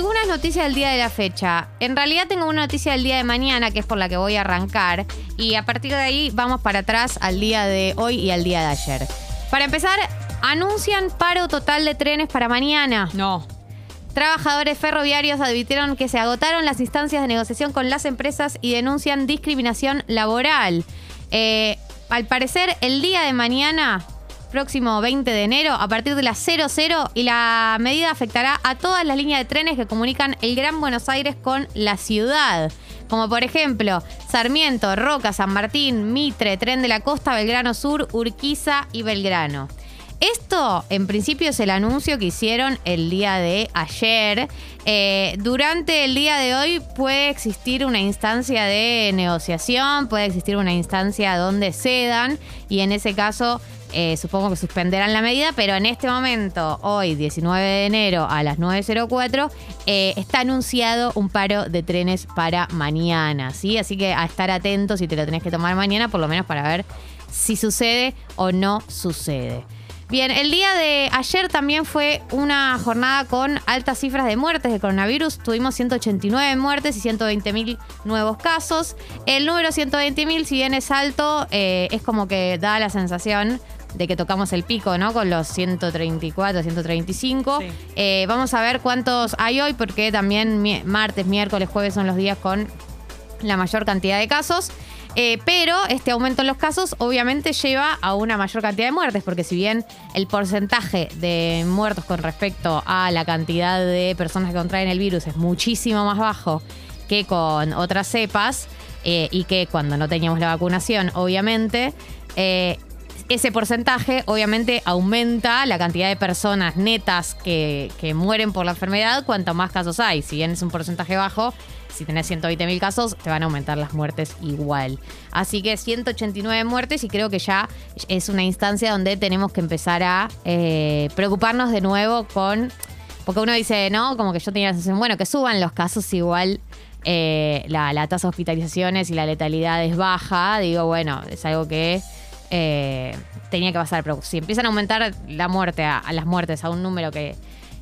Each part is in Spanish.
algunas noticias del día de la fecha. En realidad tengo una noticia del día de mañana, que es por la que voy a arrancar. Y a partir de ahí vamos para atrás al día de hoy y al día de ayer. Para empezar, anuncian paro total de trenes para mañana. No. Trabajadores ferroviarios advirtieron que se agotaron las instancias de negociación con las empresas y denuncian discriminación laboral. Eh, al parecer, el día de mañana, próximo 20 de enero, a partir de las 00, y la medida afectará a todas las líneas de trenes que comunican el Gran Buenos Aires con la ciudad. Como por ejemplo, Sarmiento, Roca, San Martín, Mitre, Tren de la Costa, Belgrano Sur, Urquiza y Belgrano. Esto, en principio, es el anuncio que hicieron el día de ayer. Eh, durante el día de hoy puede existir una instancia de negociación, puede existir una instancia donde cedan y en ese caso eh, supongo que suspenderán la medida, pero en este momento, hoy 19 de enero a las 9.04, eh, está anunciado un paro de trenes para mañana, ¿sí? Así que a estar atentos si te lo tenés que tomar mañana, por lo menos para ver si sucede o no sucede. Bien, el día de ayer también fue una jornada con altas cifras de muertes de coronavirus. Tuvimos 189 muertes y 120.000 nuevos casos. El número 120.000, si bien es alto, eh, es como que da la sensación de que tocamos el pico, ¿no? Con los 134, 135. Eh, vamos a ver cuántos hay hoy, porque también martes, miércoles, jueves son los días con la mayor cantidad de casos. Eh, pero este aumento en los casos obviamente lleva a una mayor cantidad de muertes, porque si bien el porcentaje de muertos con respecto a la cantidad de personas que contraen el virus es muchísimo más bajo que con otras cepas, eh, y que cuando no teníamos la vacunación, obviamente, eh, ese porcentaje obviamente aumenta la cantidad de personas netas que, que mueren por la enfermedad cuanto más casos hay. Si bien es un porcentaje bajo, si tenés 120 mil casos, te van a aumentar las muertes igual. Así que 189 muertes y creo que ya es una instancia donde tenemos que empezar a eh, preocuparnos de nuevo con... Porque uno dice, no, como que yo tenía la sensación, bueno, que suban los casos igual. Eh, la, tasa de hospitalizaciones y la letalidad es baja. Digo, bueno, es algo que eh, tenía que pasar. Pero si empiezan a aumentar la muerte, a las muertes a un número que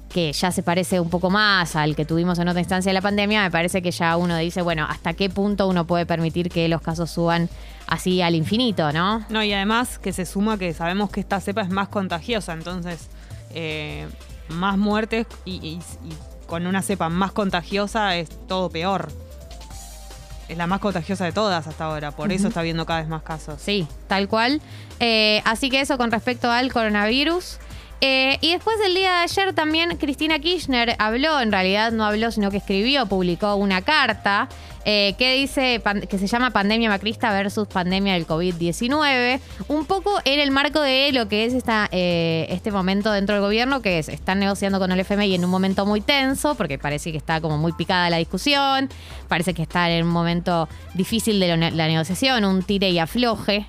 que ya se parece un poco más al que tuvimos en otra instancia de la pandemia, me parece que ya uno dice, bueno, ¿hasta qué punto uno puede permitir que los casos suban así al infinito, no? No, y además que se suma que sabemos que esta cepa es más contagiosa, entonces eh, más muertes y, con una cepa más contagiosa es todo peor. Es la más contagiosa de todas hasta ahora, por eso está habiendo cada vez más casos. Sí, tal cual. Eh, así que eso con respecto al coronavirus. Eh, y después del día de ayer también Cristina Kirchner habló, en realidad no habló, sino que escribió, publicó una carta eh, que dice que se llama Pandemia Macrista versus Pandemia del COVID-19, un poco en el marco de lo que es esta, eh, este momento dentro del gobierno, que es, están negociando con el FMI en un momento muy tenso, porque parece que está como muy picada la discusión, parece que está en un momento difícil de la negociación, un tire y afloje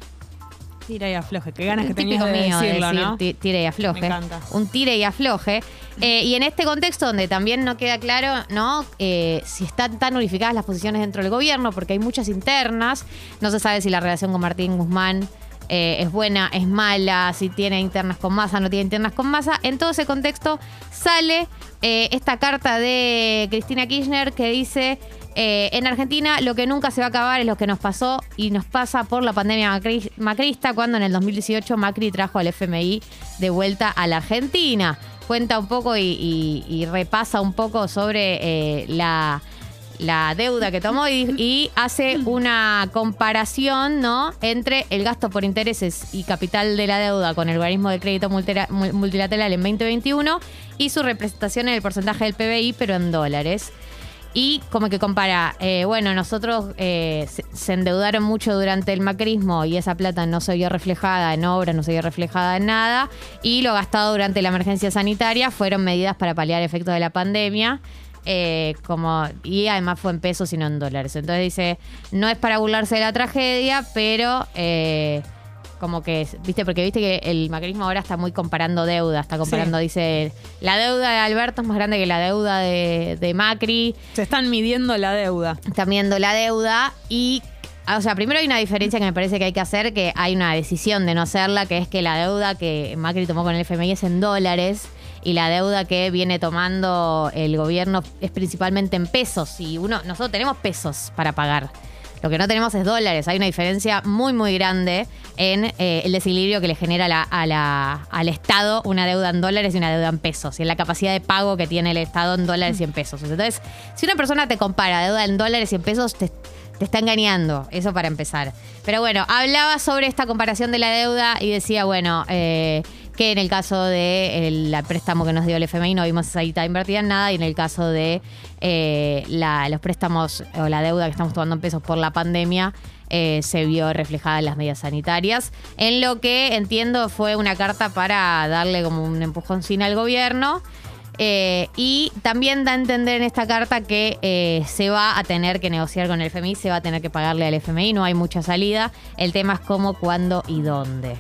Tira y afloje. Qué ganas que tenías de decirlo, ¿no? Tire y afloje. Me encanta. Un tire y afloje. Eh, y en este contexto donde también no queda claro, ¿no? Eh, si están tan unificadas las posiciones dentro del gobierno, porque hay muchas internas. No se sabe si la relación con Martín Guzmán eh, es buena, es mala, si tiene internas con masa, no tiene internas con masa. En todo ese contexto sale esta carta de Cristina Kirchner que dice eh, en Argentina lo que nunca se va a acabar es lo que nos pasó y nos pasa por la pandemia macrista cuando en el 2018 Macri trajo al FMI de vuelta a la Argentina. Cuenta un poco y, repasa un poco sobre eh, la, deuda que tomó y, hace una comparación ¿no? entre el gasto por intereses y capital de la deuda con el organismo de crédito multilateral en 2021 y su representación en el porcentaje del PBI, pero en dólares. Y como que compara, eh, bueno, nosotros eh, se, endeudaron mucho durante el macrismo y esa plata no se vio reflejada en obras, no se vio reflejada en nada. Y lo gastado durante la emergencia sanitaria fueron medidas para paliar efectos de la pandemia. Eh, como, y además fue en pesos y no en dólares. Entonces dice, no es para burlarse de la tragedia, pero como que, viste, porque viste que el macrismo ahora está muy comparando deuda, está comparando, dice, la deuda de Alberto es más grande que la deuda de, Macri. Se están midiendo la deuda. Están midiendo la deuda y o sea, primero hay una diferencia que me parece que hay que hacer, que hay una decisión de no hacerla, que es que la deuda que Macri tomó con el FMI es en dólares y la deuda que viene tomando el gobierno es principalmente en pesos y uno nosotros tenemos pesos para pagar. Lo que no tenemos es dólares. Hay una diferencia muy, muy grande en eh, el desequilibrio que le genera la- al Estado una deuda en dólares y una deuda en pesos. Y en la capacidad de pago que tiene el Estado en dólares y en pesos. Entonces, si una persona te compara deuda en dólares y en pesos, te, te está engañando. Eso para empezar. Pero bueno, hablaba sobre esta comparación de la deuda y decía, bueno, eh, que en el caso del préstamo que nos dio el FMI no vimos esa guita invertida en nada y en el caso de eh, la- los préstamos o la deuda que estamos tomando en pesos por la pandemia eh, se vio reflejada en las medidas sanitarias. En lo que entiendo fue una carta para darle como un empujoncín al gobierno. Eh, y también da a entender en esta carta que se va a tener que negociar con el FMI, se va a tener que pagarle al FMI, no hay mucha salida. El tema es cómo, cuándo y dónde.